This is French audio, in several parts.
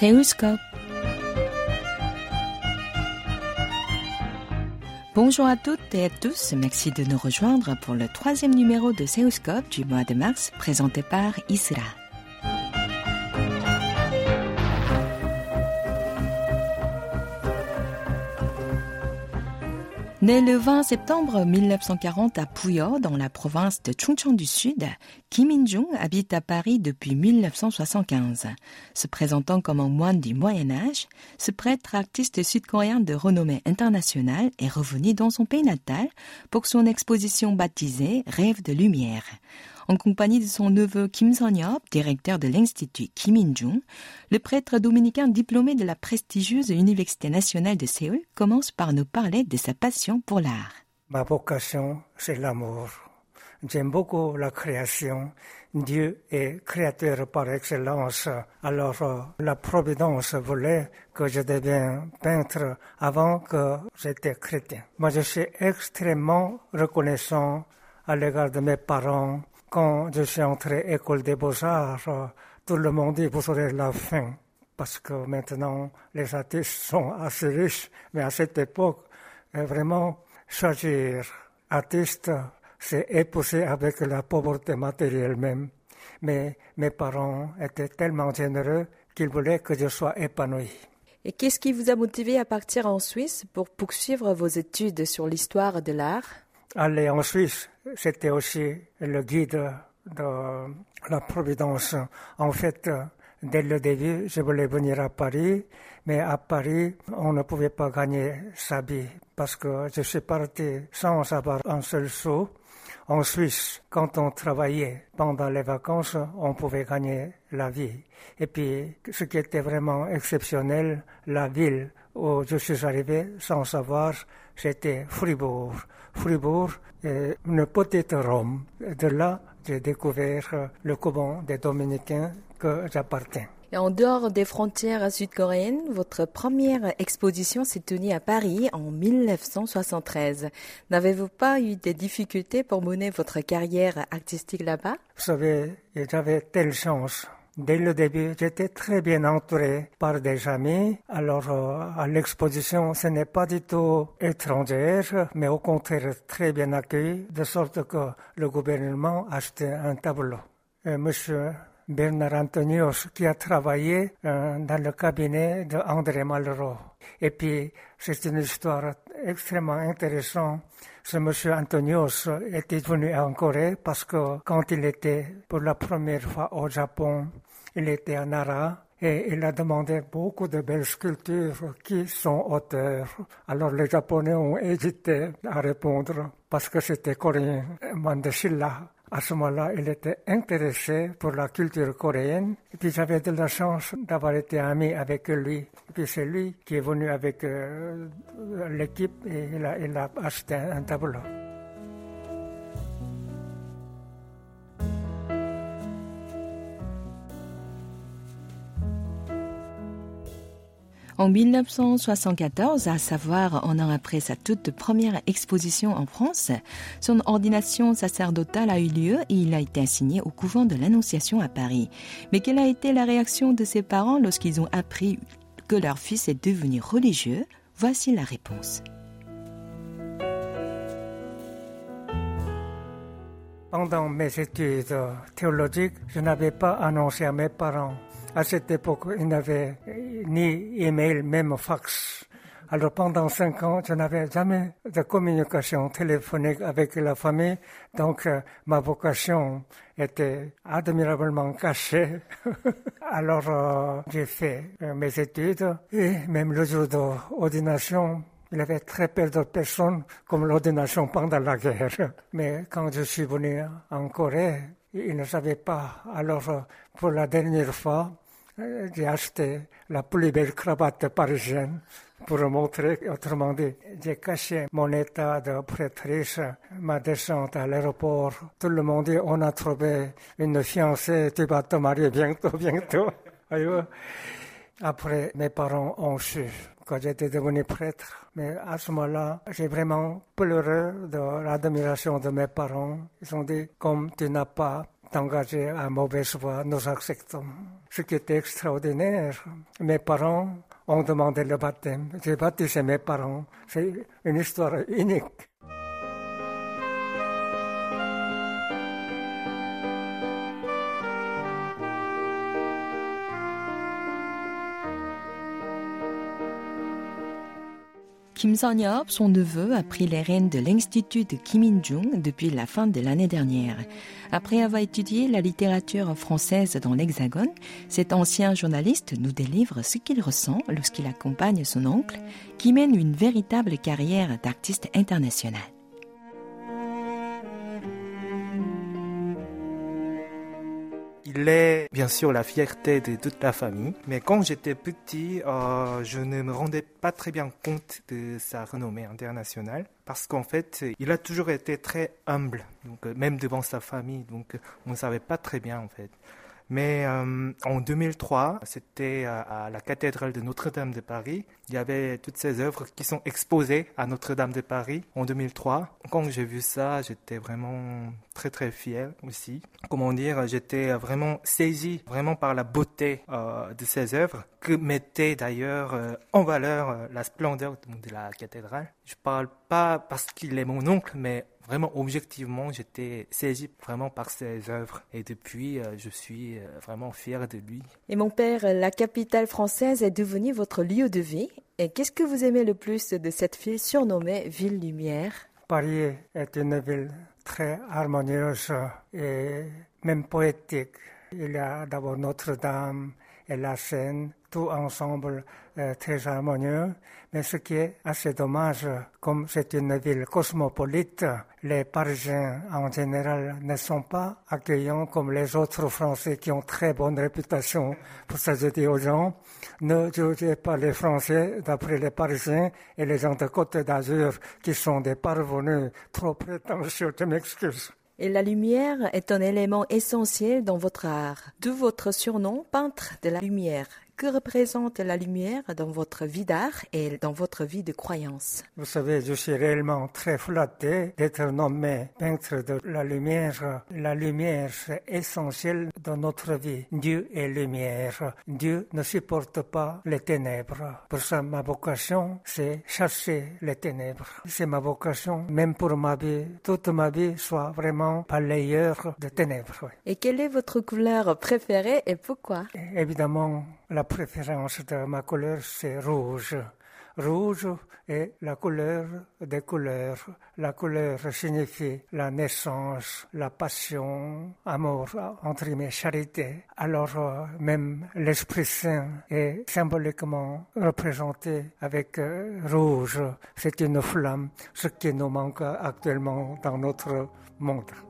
Seoulscope. Bonjour à toutes et à tous, merci de nous rejoindre pour le troisième numéro de Seoulscope du mois de mars présenté par Isra. Né le 20 septembre 1940 à Puyo, dans la province de Chungcheong du Sud, Kim In-jung habite à Paris depuis 1975. Se présentant comme un moine du Moyen Âge, ce prêtre artiste sud-coréen de renommée internationale est revenu dans son pays natal pour son exposition baptisée Rêve de lumière en compagnie de son neveu Kim Son-yeop, directeur de l'Institut Kim In-jung, le prêtre dominicain diplômé de la prestigieuse Université nationale de Séoul commence par nous parler de sa passion pour l'art. Ma vocation, c'est l'amour. J'aime beaucoup la création. Dieu est créateur par excellence. Alors, euh, la Providence voulait que je devienne peintre avant que j'étais chrétien. Moi, je suis extrêmement reconnaissant à l'égard de mes parents, quand je suis entré à l'école des beaux-arts, tout le monde dit vous aurez la fin. Parce que maintenant, les artistes sont assez riches. Mais à cette époque, euh, vraiment, choisir artiste, c'est épouser avec la pauvreté matérielle même. Mais mes parents étaient tellement généreux qu'ils voulaient que je sois épanoui. Et qu'est-ce qui vous a motivé à partir en Suisse pour poursuivre vos études sur l'histoire de l'art? Aller en Suisse, c'était aussi le guide de la Providence. En fait, dès le début, je voulais venir à Paris, mais à Paris, on ne pouvait pas gagner sa vie parce que je suis parti sans avoir un seul sou. En Suisse, quand on travaillait pendant les vacances, on pouvait gagner la vie. Et puis, ce qui était vraiment exceptionnel, la ville où je suis arrivé sans savoir, c'était Fribourg. Fribourg est une petite Rome. De là, j'ai découvert le couvent des Dominicains que j'appartiens. Et en dehors des frontières sud-coréennes, votre première exposition s'est tenue à Paris en 1973. N'avez-vous pas eu des difficultés pour mener votre carrière artistique là-bas? Vous savez, j'avais telle chance Dès le début, j'étais très bien entouré par des amis. Alors, euh, à l'exposition, ce n'est pas du tout étrangère, mais au contraire très bien accueilli, de sorte que le gouvernement a acheté un tableau. Monsieur Bernard Antonios, qui a travaillé euh, dans le cabinet de André Malraux. Et puis, c'est une histoire extrêmement intéressante. Ce monsieur Antonios était venu en Corée parce que quand il était pour la première fois au Japon, il était à Nara et il a demandé beaucoup de belles sculptures qui sont auteurs. Alors les Japonais ont hésité à répondre parce que c'était coréen. Mandeshilla, à ce moment-là, il était intéressé pour la culture coréenne. Et puis j'avais de la chance d'avoir été ami avec lui. Et puis c'est lui qui est venu avec euh, l'équipe et il a, il a acheté un tableau. En 1974, à savoir un an après sa toute première exposition en France, son ordination sacerdotale a eu lieu et il a été assigné au couvent de l'Annonciation à Paris. Mais quelle a été la réaction de ses parents lorsqu'ils ont appris que leur fils est devenu religieux? Voici la réponse. Pendant mes études théologiques, je n'avais pas annoncé à mes parents à cette époque, il n'avait ni email, même fax. Alors pendant cinq ans, je n'avais jamais de communication téléphonique avec la famille, donc euh, ma vocation était admirablement cachée. Alors euh, j'ai fait euh, mes études et même le jour d'ordination, il y avait très peu de personnes comme l'ordination pendant la guerre. Mais quand je suis venu en Corée, ils ne savaient pas. Alors pour la dernière fois, j'ai acheté la plus belle cravate parisienne pour montrer, autrement dit, j'ai caché mon état de prêtrice, ma descente à l'aéroport. Tout le monde dit, on a trouvé une fiancée, tu vas te marier bientôt, bientôt. Après, mes parents ont su que j'étais devenu prêtre. Mais à ce moment-là, j'ai vraiment pleuré de l'admiration de mes parents. Ils ont dit, comme tu n'as pas engagé à mauvaise voie, nous acceptons. Ce qui était extraordinaire, mes parents ont demandé le baptême. J'ai baptisé mes parents. C'est une histoire unique. Kim Son-yeop, son neveu, a pris les rênes de l'Institut de Kim In-jung depuis la fin de l'année dernière. Après avoir étudié la littérature française dans l'Hexagone, cet ancien journaliste nous délivre ce qu'il ressent lorsqu'il accompagne son oncle, qui mène une véritable carrière d'artiste international. Bien sûr la fierté de toute la famille, mais quand j'étais petit, euh, je ne me rendais pas très bien compte de sa renommée internationale parce qu'en fait, il a toujours été très humble, donc euh, même devant sa famille, donc on ne savait pas très bien en fait. Mais euh, en 2003, c'était à, la cathédrale de Notre-Dame de Paris. Il y avait toutes ces œuvres qui sont exposées à Notre-Dame de Paris en 2003. Quand j'ai vu ça, j'étais vraiment très très fier aussi. Comment dire, j'étais vraiment saisi vraiment par la beauté euh, de ces œuvres que mettait d'ailleurs euh, en valeur la splendeur de la cathédrale. Je parle pas parce qu'il est mon oncle, mais vraiment objectivement, j'étais saisi vraiment par ses œuvres. Et depuis, euh, je suis euh, vraiment fier de lui. Et mon père, la capitale française est devenue votre lieu de vie. Et qu'est-ce que vous aimez le plus de cette ville surnommée Ville Lumière? Paris est une ville très harmonieuse et même poétique. Il y a d'abord Notre-Dame et la Seine, tout ensemble euh, très harmonieux. Mais ce qui est assez dommage, comme c'est une ville cosmopolite, les Parisiens en général ne sont pas accueillants comme les autres Français qui ont très bonne réputation. Pour ça, aux gens, ne jugez pas les Français d'après les Parisiens et les gens de Côte d'Azur qui sont des parvenus trop prétentieux. Je m'excuse. Et la lumière est un élément essentiel dans votre art. De votre surnom, peintre de la lumière, que représente la lumière dans votre vie d'art et dans votre vie de croyance? Vous savez, je suis réellement très flatté d'être nommé peintre de la lumière. La lumière, c'est essentiel dans notre vie. Dieu est lumière. Dieu ne supporte pas les ténèbres. Pour ça, ma vocation, c'est chercher les ténèbres. C'est ma vocation, même pour ma vie, toute ma vie soit vraiment balayeur de ténèbres. Et quelle est votre couleur préférée et pourquoi? Évidemment, la préférence de ma couleur, c'est rouge. Rouge est la couleur des couleurs. La couleur signifie la naissance, la passion, amour, entre mes charité. Alors euh, même l'Esprit Saint est symboliquement représenté avec euh, rouge. C'est une flamme, ce qui nous manque actuellement dans notre monde.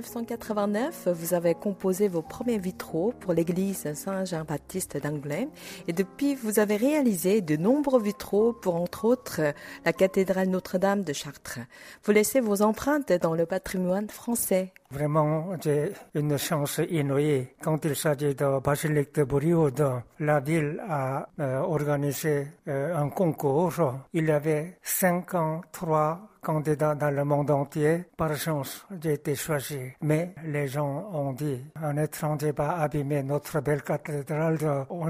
1989, vous avez composé vos premiers vitraux pour l'église Saint-Jean-Baptiste d'Angoulême et depuis, vous avez réalisé de nombreux vitraux pour entre autres la cathédrale Notre-Dame de Chartres. Vous laissez vos empreintes dans le patrimoine français. Vraiment, j'ai une chance inouïe. Quand il s'agit de Basilique de Bourioud, la ville a euh, organisé euh, un concours. Il y avait 53 candidats dans le monde entier. Par chance, j'ai été choisi. Mais les gens ont dit, un étranger va abîmer notre belle cathédrale du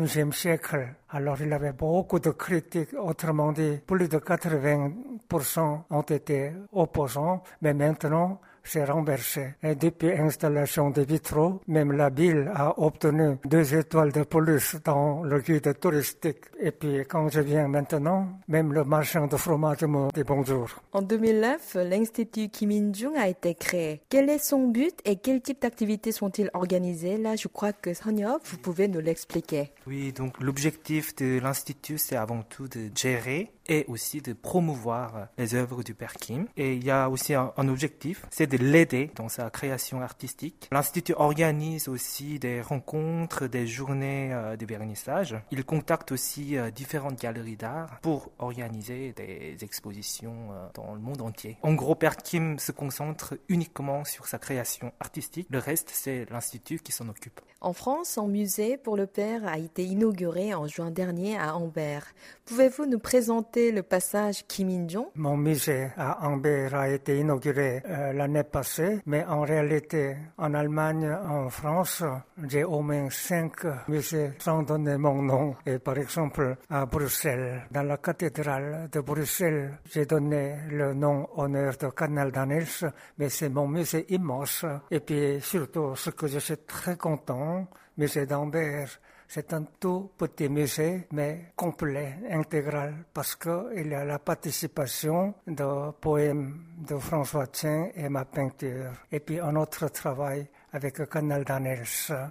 XIe siècle. Alors il avait beaucoup de critiques, autrement dit, plus de 80% ont été opposants. Mais maintenant, s'est renversé. Et depuis l'installation des vitraux, même la ville a obtenu deux étoiles de plus dans le guide touristique. Et puis quand je viens maintenant, même le marchand de fromage me dit bonjour. En 2009, l'Institut Kim In-jung a été créé. Quel est son but et quel type d'activités sont-ils organisés? Là, je crois que Sonia, vous pouvez nous l'expliquer. Oui, donc l'objectif de l'Institut, c'est avant tout de gérer et aussi de promouvoir les œuvres du Père Kim. Et il y a aussi un, objectif, c'est de de l'aider dans sa création artistique. L'Institut organise aussi des rencontres, des journées euh, de vernissage. Il contacte aussi euh, différentes galeries d'art pour organiser des expositions euh, dans le monde entier. En gros, Père Kim se concentre uniquement sur sa création artistique. Le reste, c'est l'Institut qui s'en occupe. En France, un musée pour le père a été inauguré en juin dernier à Ambert. Pouvez-vous nous présenter le passage Kim In-jong Mon musée à Ambert a été inauguré euh, l'année passée, mais en réalité, en Allemagne, en France, j'ai au moins cinq musées sans donner mon nom. Et par exemple, à Bruxelles, dans la cathédrale de Bruxelles, j'ai donné le nom honneur de Canal Daniels, mais c'est mon musée immense. Et puis surtout, ce que je suis très content, musée d'Ambert, c'est un tout petit musée, mais complet, intégral, parce qu'il y a la participation de poèmes de François Tien et ma peinture. Et puis un autre travail avec canal d'Anels,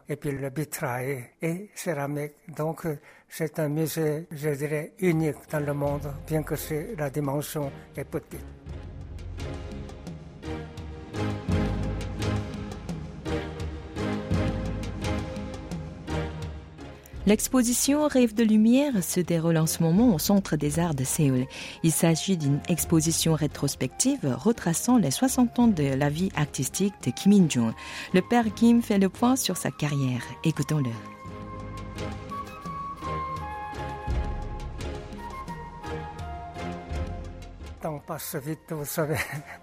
et puis le vitrail et céramique. Donc c'est un musée, je dirais, unique dans le monde, bien que la dimension est petite. L'exposition Rêve de lumière se déroule en ce moment au Centre des Arts de Séoul. Il s'agit d'une exposition rétrospective retraçant les 60 ans de la vie artistique de Kim In-jung. Le père Kim fait le point sur sa carrière. Écoutons-le. passe vite, vous savez.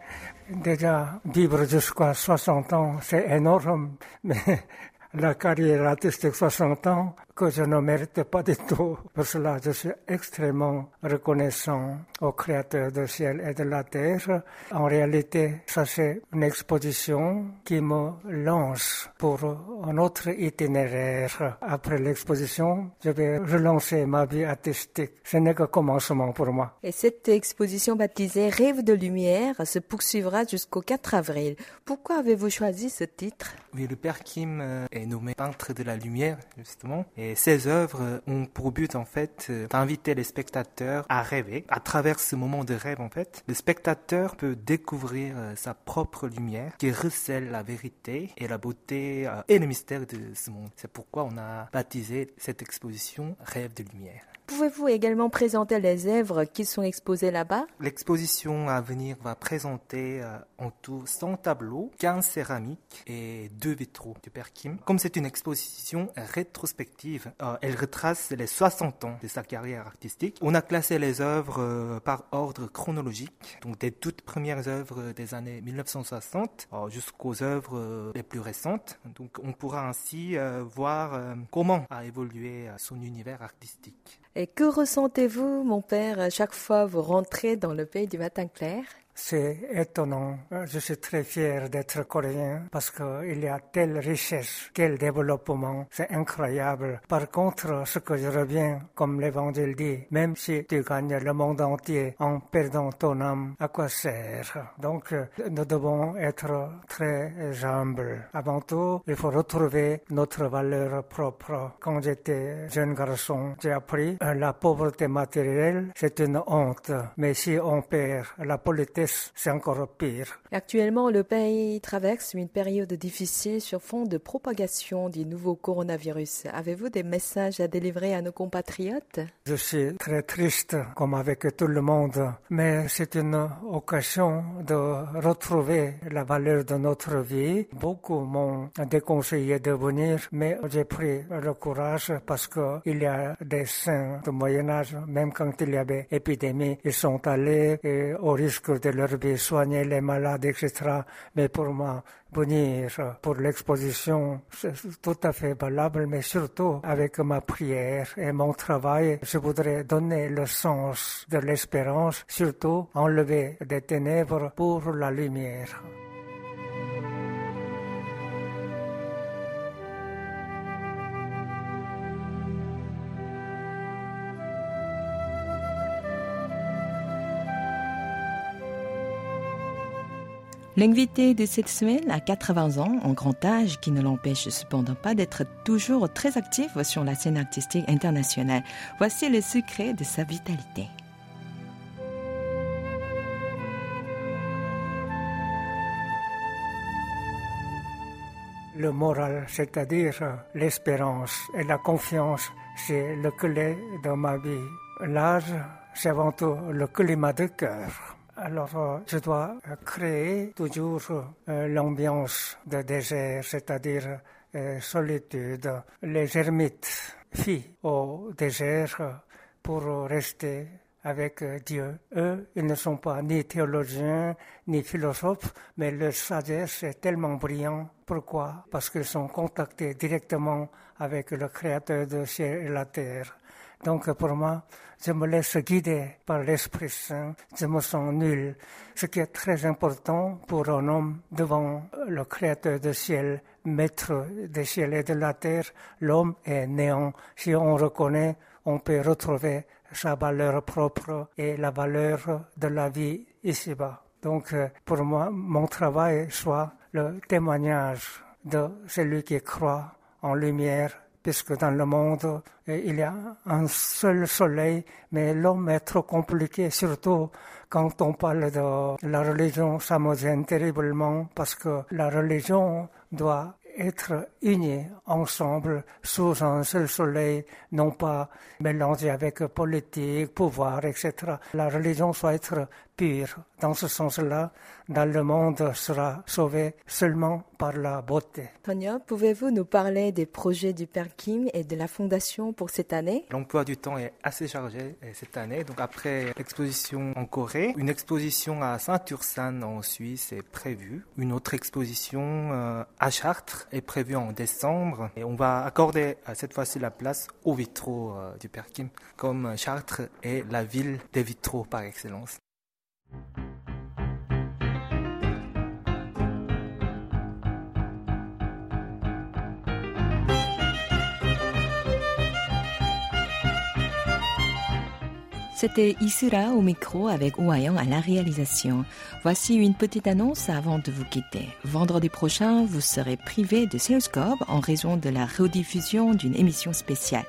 Déjà, vivre jusqu'à 60 ans, c'est énorme, la carrière artistique 60 ans, que je ne mérite pas du tout. Pour cela, je suis extrêmement reconnaissant au Créateur du ciel et de la terre. En réalité, ça c'est une exposition qui me lance pour un autre itinéraire. Après l'exposition, je vais relancer ma vie artistique. Ce n'est que commencement pour moi. Et cette exposition baptisée Rêve de lumière se poursuivra jusqu'au 4 avril. Pourquoi avez-vous choisi ce titre? Oui, le père Kim euh, est nommé peintre de la lumière, justement. Et ces œuvres ont pour but en fait euh, d'inviter les spectateurs à rêver. À travers ce moment de rêve en fait, le spectateur peut découvrir euh, sa propre lumière qui recèle la vérité et la beauté euh, et le mystère de ce monde. C'est pourquoi on a baptisé cette exposition Rêve de lumière. Pouvez-vous également présenter les œuvres qui sont exposées là-bas? L'exposition à venir va présenter euh, en tout 100 tableaux, 15 céramiques et 2 vitraux du Père Kim. Comme c'est une exposition rétrospective, euh, elle retrace les 60 ans de sa carrière artistique. On a classé les œuvres euh, par ordre chronologique, donc des toutes premières œuvres des années 1960 jusqu'aux œuvres les plus récentes. Donc on pourra ainsi voir comment a évolué son univers artistique. Et que ressentez-vous, mon père, à chaque fois vous rentrez dans le pays du matin clair? C'est étonnant. Je suis très fier d'être coréen parce qu'il y a telle richesse, quel développement. C'est incroyable. Par contre, ce que je reviens, comme l'évangile dit, même si tu gagnes le monde entier en perdant ton âme, à quoi sert? Donc, nous devons être très humbles. Avant tout, il faut retrouver notre valeur propre. Quand j'étais jeune garçon, j'ai appris la pauvreté matérielle, c'est une honte. Mais si on perd la politesse, c'est encore pire. Actuellement, le pays traverse une période difficile sur fond de propagation du nouveau coronavirus. Avez-vous des messages à délivrer à nos compatriotes? Je suis très triste, comme avec tout le monde, mais c'est une occasion de retrouver la valeur de notre vie. Beaucoup m'ont déconseillé de venir, mais j'ai pris le courage parce qu'il y a des saints du Moyen Âge, même quand il y avait épidémie, ils sont allés et au risque de leur vie, soigner les malades, etc. Mais pour moi, venir pour l'exposition, c'est tout à fait valable, mais surtout avec ma prière et mon travail, je voudrais donner le sens de l'espérance, surtout enlever des ténèbres pour la lumière. L'invité de cette semaine a 80 ans, en grand âge, qui ne l'empêche cependant pas d'être toujours très actif sur la scène artistique internationale. Voici le secret de sa vitalité. le moral, c'est-à-dire l'espérance et la confiance, c'est le clé de ma vie. L'âge, c'est avant tout le climat de cœur. Alors, euh, je dois créer toujours euh, l'ambiance de désert, c'est-à-dire euh, solitude. Les ermites fuient au désert pour rester avec Dieu. Eux, ils ne sont pas ni théologiens, ni philosophes, mais leur sagesse est tellement brillante. Pourquoi? Parce qu'ils sont contactés directement avec le Créateur de ciel et la terre. Donc pour moi, je me laisse guider par l'Esprit Saint, je me sens nul. Ce qui est très important pour un homme devant le Créateur du ciel, Maître des ciels et de la terre, l'homme est néant. Si on reconnaît, on peut retrouver sa valeur propre et la valeur de la vie ici-bas. Donc pour moi, mon travail soit le témoignage de celui qui croit en lumière puisque dans le monde, eh, il y a un seul soleil, mais l'homme est trop compliqué, surtout quand on parle de la religion, ça me gêne terriblement, parce que la religion doit être unis ensemble sous un seul soleil, non pas mélangé avec politique, pouvoir, etc. La religion doit être pure. Dans ce sens-là, dans le monde sera sauvé seulement par la beauté. Tonya, pouvez-vous nous parler des projets du Père Kim et de la Fondation pour cette année? L'emploi du temps est assez chargé euh, cette année. Donc après l'exposition en Corée, une exposition à Saint-Ursanne en Suisse est prévue. Une autre exposition euh, à Chartres est prévue en décembre. Et on va accorder euh, cette fois-ci la place aux vitraux du Père Kim, comme Chartres est la ville des vitraux par excellence. C'était Isura au micro avec Ouayan à la réalisation. Voici une petite annonce avant de vous quitter. Vendredi prochain, vous serez privé de Salescorp en raison de la rediffusion d'une émission spéciale.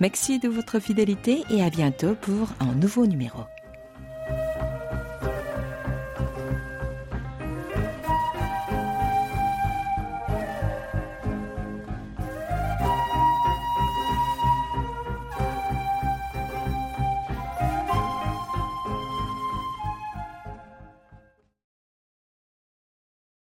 Merci de votre fidélité et à bientôt pour un nouveau numéro.